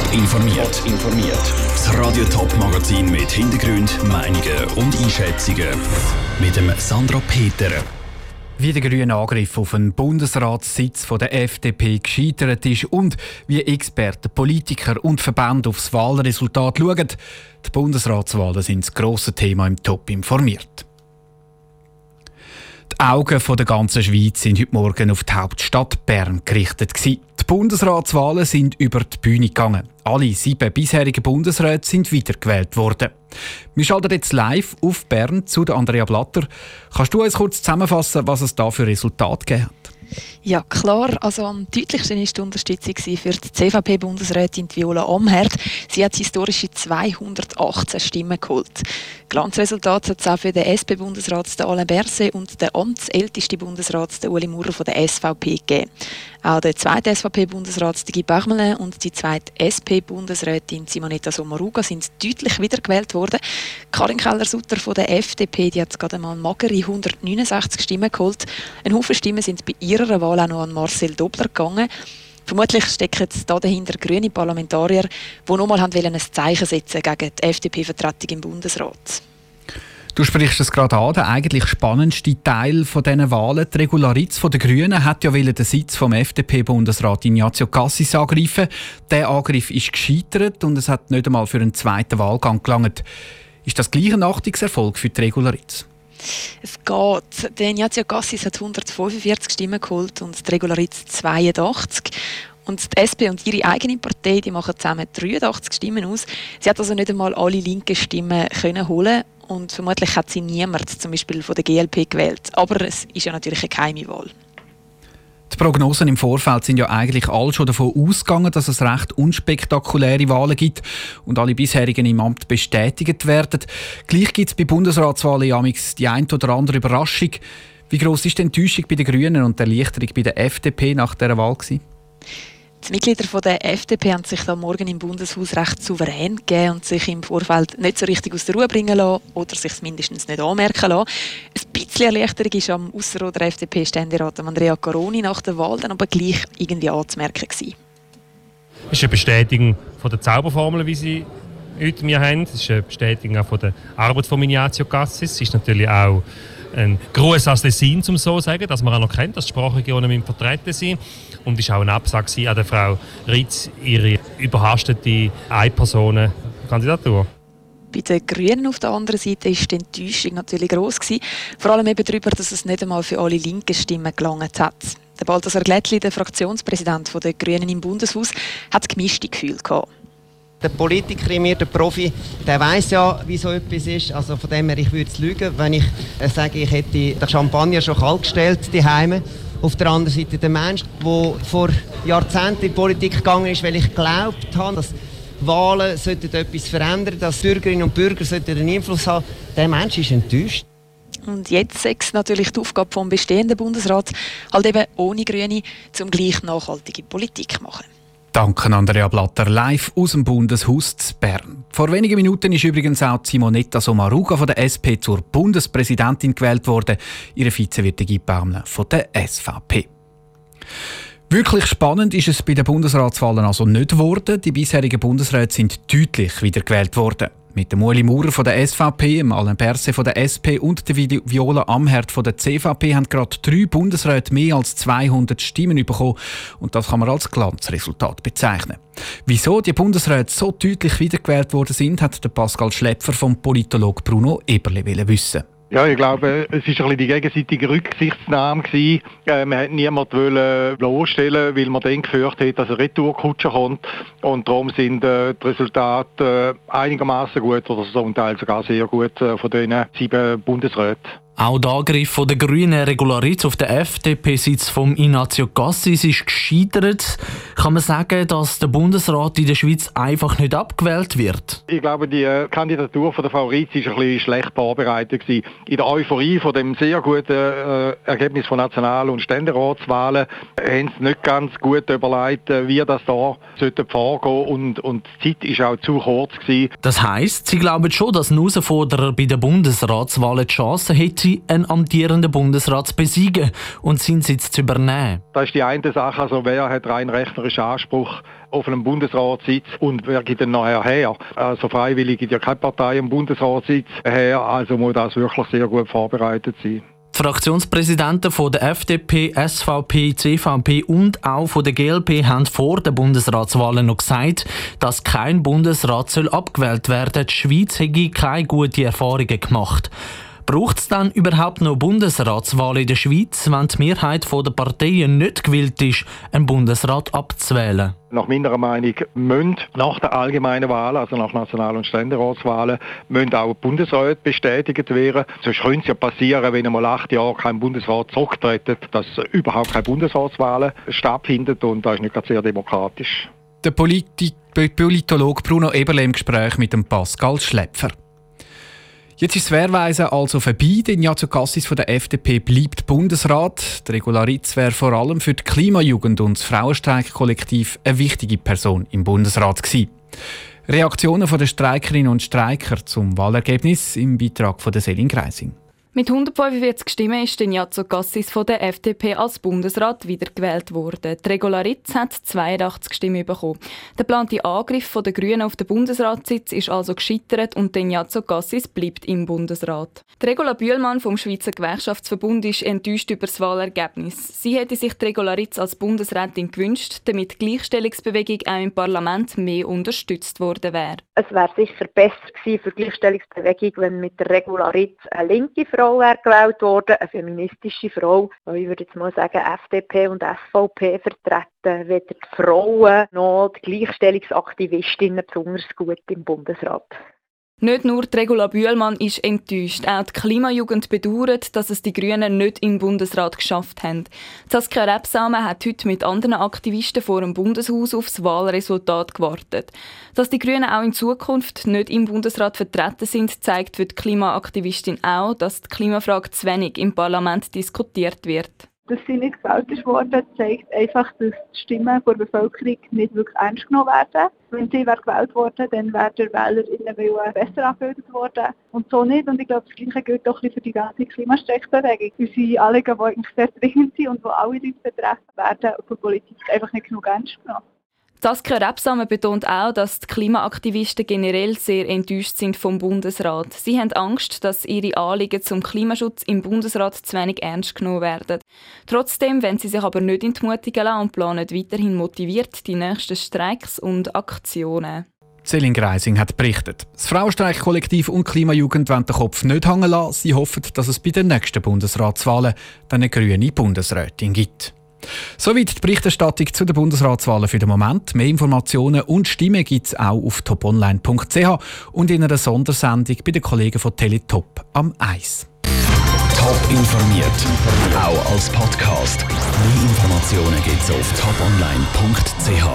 Top informiert. informiert. Das Radio Top Magazin mit Hintergrund, Meinungen und Einschätzungen mit dem Sandra Peter. Wie der grüne Angriff auf den Bundesratssitz der FDP gescheitert ist und wie Experten, Politiker und Verbände aufs Wahlresultat schauen. Die Bundesratswahlen sind das grosse Thema im Top informiert. Die Augen der ganzen Schweiz sind heute Morgen auf die Hauptstadt Bern gerichtet. Die Bundesratswahlen sind über die Bühne gegangen. Alle sieben bisherigen Bundesräte sind wiedergewählt worden. Wir schalten jetzt live auf Bern zu Andrea Blatter. Kannst du uns kurz zusammenfassen, was es da für Resultate gegeben hat? Ja, klar. Also am deutlichsten war die Unterstützung für die CVP-Bundesrätin Viola Amherd. Sie hat historische 218 Stimmen geholt. Glanzresultat hat es auch für den SP-Bundesrat Alain Berset und den amtsältesten Bundesrat Uli Maurer von der SVP gegeben. Auch der zweite SVP-Bundesrat Guy Parmelin und die zweite SP-Bundesrätin Simonetta Sommaruga sind deutlich wiedergewählt worden. Karin Keller-Sutter von der FDP die hat gerade mal magere 169 Stimmen geholt. Ein Haufen Stimmen sind bei ihrer Wahl auch noch an Marcel Dobler gegangen. Vermutlich stecken da dahinter grüne Parlamentarier, die nochmal ein Zeichen setzen gegen die FDP-Vertretung im Bundesrat. Du sprichst es gerade an, der eigentlich spannendste Teil von diesen Wahlen. Die Regularitz der Grünen hat ja den Sitz vom FDP-Bundesrat Ignazio Cassis angreifen. Der Angriff ist gescheitert und es hat nicht einmal für einen zweiten Wahlgang gelangt. Ist das gleich ein Achtungserfolg für die Regularitz? Es geht. Der Ignazio Cassis hat 145 Stimmen geholt und die Regularitz 82. Und die SP und ihre eigene Partei, die machen zusammen 83 Stimmen aus. Sie hat also nicht einmal alle linken Stimmen können holen und vermutlich hat sie niemand zum Beispiel von der GLP gewählt. Aber es ist ja natürlich eine geheime Wahl. Die Prognosen im Vorfeld sind ja eigentlich alle schon davon ausgegangen, dass es recht unspektakuläre Wahlen gibt und alle bisherigen im Amt bestätigt werden. Gleich gibt es bei Bundesratswahlen ja die ein oder andere Überraschung. Wie groß ist die Enttäuschung bei den Grünen und die Erleichterung bei der FDP nach dieser Wahl? Gewesen? Die Mitglieder der FDP haben sich da morgen im Bundeshaus recht souverän gegeben und sich im Vorfeld nicht so richtig aus der Ruhe bringen lassen oder sich mindestens nicht anmerken lassen. Ein bisschen Erleichterung ist am Ausser- der FDP-Ständerat Andrea Caroni nach der Wahl dann aber gleich irgendwie anzumerken gewesen. Es ist eine Bestätigung von der Zauberformel, wie sie heute wir haben. Es ist eine Bestätigung auch von der Arbeit von Ignazio Cassis. Es ist natürlich auch ein Gruß aus Tessin, um so zu sagen, dass man auch noch kennt, dass die Sprachregionen vertreten sind. Und es war auch ein Absag an der Frau Ritz, ihre überhastete Ein-Personen-Kandidatur. Bei den Grünen auf der anderen Seite war die Enttäuschung natürlich gross. Gewesen. Vor allem eben darüber, dass es nicht einmal für alle linken Stimmen gelangt hat. Der Balthasar Glättli, der Fraktionspräsident der Grünen im Bundeshaus, hat gemischte Gefühle gehabt. Der Politiker in mir, der Profi, der weiß ja, wie so etwas ist. Also von dem her, ich würde es lügen, wenn ich äh, sage, ich hätte den Champagner schon kalt gestellt, die Heime. Auf der anderen Seite der Mensch, der vor Jahrzehnten in die Politik gegangen ist, weil ich geglaubt habe, dass Wahlen sollten etwas verändern, dass Bürgerinnen und Bürger sollten einen Einfluss haben. Der Mensch ist enttäuscht. Und jetzt ist natürlich die Aufgabe vom bestehenden Bundesrat, halt eben ohne Grüne, zum gleich nachhaltige Politik machen. Danke Andrea Blatter live aus dem Bundeshaus zu Bern. Vor wenigen Minuten ist übrigens auch Simonetta Sommaruga von der SP zur Bundespräsidentin gewählt worden. Ihre Vize wird Guy von der SVP. Wirklich spannend ist es bei den Bundesratswahlen also nicht geworden. Die bisherigen Bundesräte sind deutlich wiedergewählt worden. Mit dem Ueli Maurer von der SVP, dem Alain Berset von der SP und der Viola Amherd von der CVP haben gerade drei Bundesräte mehr als 200 Stimmen bekommen. Und das kann man als Glanzresultat bezeichnen. Wieso die Bundesräte so deutlich wiedergewählt worden sind, hat der Pascal Schlepfer vom Politolog Bruno Eberle wissen. Ja, ich glaube, es war ein bisschen die gegenseitige Rücksichtsnahme gewesen. Äh, man hat niemanden bloßstellen, weil man dann gefürchtet hat, dass eine Retourkutsche kommt. Und darum sind äh, die Resultate äh, einigermaßen gut oder zum Teil sogar sehr gut äh, von diesen sieben Bundesräten. Auch der Angriff der grünen Regularitz auf den FDP-Sitz von Ignazio Cassis ist gescheitert. Kann man sagen, dass der Bundesrat in der Schweiz einfach nicht abgewählt wird? Ich glaube, die äh, Kandidatur von der Frau Ritz war ein bisschen schlecht vorbereitet. Gewesen. In der Euphorie von dem sehr guten äh, Ergebnis von National- und Ständeratswahlen haben sie nicht ganz gut überlegt, äh, wie das da sollte vorgehen und, und die Zeit war auch zu kurz. Gewesen. Das heisst, Sie glauben schon, dass ein Herausforderer bei den Bundesratswahlen die Chance hätte, sie einen amtierenden Bundesrat zu besiegen und seinen Sitz zu übernehmen. Das ist die eine Sache, also wer hat rein rechnerischen Anspruch auf einen Bundesratssitz und wer gibt den nachher her? Also freiwillig gibt ja keine Partei einen Bundesratssitz her, also muss das wirklich sehr gut vorbereitet sein. Die Fraktionspräsidenten von der FDP, SVP, CVP und auch von der GLP haben vor den Bundesratswahlen noch gesagt, dass kein Bundesrat soll abgewählt werden soll. Die Schweiz hätte keine guten Erfahrungen gemacht. Braucht es dann überhaupt noch Bundesratswahlen in der Schweiz, wenn die Mehrheit der Parteien nicht gewillt ist, einen Bundesrat abzuwählen? Nach meiner Meinung müssen nach der allgemeinen Wahl, also nach National- und Ständeratswahlen, müssen auch Bundesräte bestätigt werden. Sonst könnte es ja passieren, wenn einmal acht Jahre kein Bundesrat zurücktritt, dass überhaupt keine Bundesratswahlen stattfinden und das ist nicht sehr demokratisch. Der Politi Politologe Bruno Eberle im Gespräch mit dem Pascal Schlepfer. Jetzt ist Wehrweisen also vorbei. Der Ignazio Cassis von der FDP bleibt Bundesrat. Der Regularitz wäre vor allem für die Klimajugend und das Frauenstreikkollektiv eine wichtige Person im Bundesrat gewesen. Reaktionen der Streikerinnen und Streiker zum Wahlergebnis im Beitrag von der Selin Greising. Mit 145 Stimmen ist Ignazio Cassis von der FDP als Bundesrat wiedergewählt worden. Die Regularitz hat 82 Stimmen bekommen. Der geplante Angriff der Grünen auf den Bundesratssitz ist also gescheitert und Ignazio Cassis bleibt im Bundesrat. Die Regula Bühlmann vom Schweizer Gewerkschaftsverbund ist enttäuscht über das Wahlergebnis. Sie hätte sich die Regularitz als Bundesrätin gewünscht, damit die Gleichstellungsbewegung auch im Parlament mehr unterstützt worden wäre. Es wäre sicher besser gewesen für die Gleichstellungsbewegung, wenn mit der Regularitz eine linke Frau wäre gewählt worden, eine feministische Frau, ich würde jetzt mal sagen FDP und SVP vertreten, weder die Frauen noch die Gleichstellungsaktivistinnen besonders gut im Bundesrat. Nicht nur die Regula Bühlmann ist enttäuscht, auch die Klimajugend bedauert, dass es die Grünen nicht im Bundesrat geschafft haben. Saskia Rebsamen hat heute mit anderen Aktivisten vor dem Bundeshaus aufs Wahlresultat gewartet. Dass die Grünen auch in Zukunft nicht im Bundesrat vertreten sind, zeigt für die Klimaaktivistin auch, dass die Klimafrage zu wenig im Parlament diskutiert wird dass sie nicht gewählt ist worden, zeigt einfach, dass die Stimmen der Bevölkerung nicht wirklich ernst genommen werden. Wenn sie wäre gewählt worden, dann wäre der Wählerinnenwille besser abgebildet worden. Und so nicht. Und ich glaube, das Gleiche gilt auch für die ganze Klimastreikbewegung. Unsere Anliegen, die sehr dringend sind und die alle Leute betreffen, werden von Politik einfach nicht genug ernst genommen. Saskia Rebsamen betont auch, dass die Klimaaktivisten generell sehr enttäuscht sind vom Bundesrat. Sie haben Angst, dass ihre Anliegen zum Klimaschutz im Bundesrat zu wenig ernst genommen werden. Trotzdem wollen sie sich aber nicht entmutigen lassen und planen weiterhin motiviert die nächsten Streiks und Aktionen. Celine Greising hat berichtet. Das Frauenstreikkollektiv und Klimajugend wollen den Kopf nicht hängen lassen. Sie hoffen, dass es bei den nächsten Bundesratswahlen eine grüne Bundesrätin gibt. Soweit die Berichterstattung zu den Bundesratswahlen für den Moment. Mehr Informationen und Stimmen gibt es auch auf toponline.ch und in einer Sondersendung bei den Kollegen von Teletop am Eis. Top informiert, auch als Podcast. Mehr Informationen gibt es auf toponline.ch.